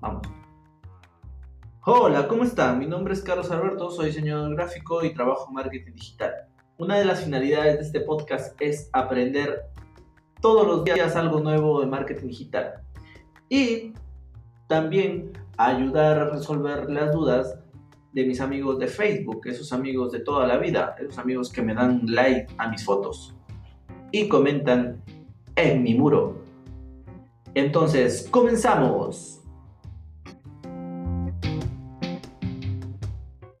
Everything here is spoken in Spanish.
Vamos. Hola, ¿cómo están? Mi nombre es Carlos Alberto, soy diseñador gráfico y trabajo en marketing digital. Una de las finalidades de este podcast es aprender todos los días algo nuevo de marketing digital y también ayudar a resolver las dudas de mis amigos de Facebook, esos amigos de toda la vida, esos amigos que me dan like a mis fotos y comentan en mi muro. Entonces, comenzamos.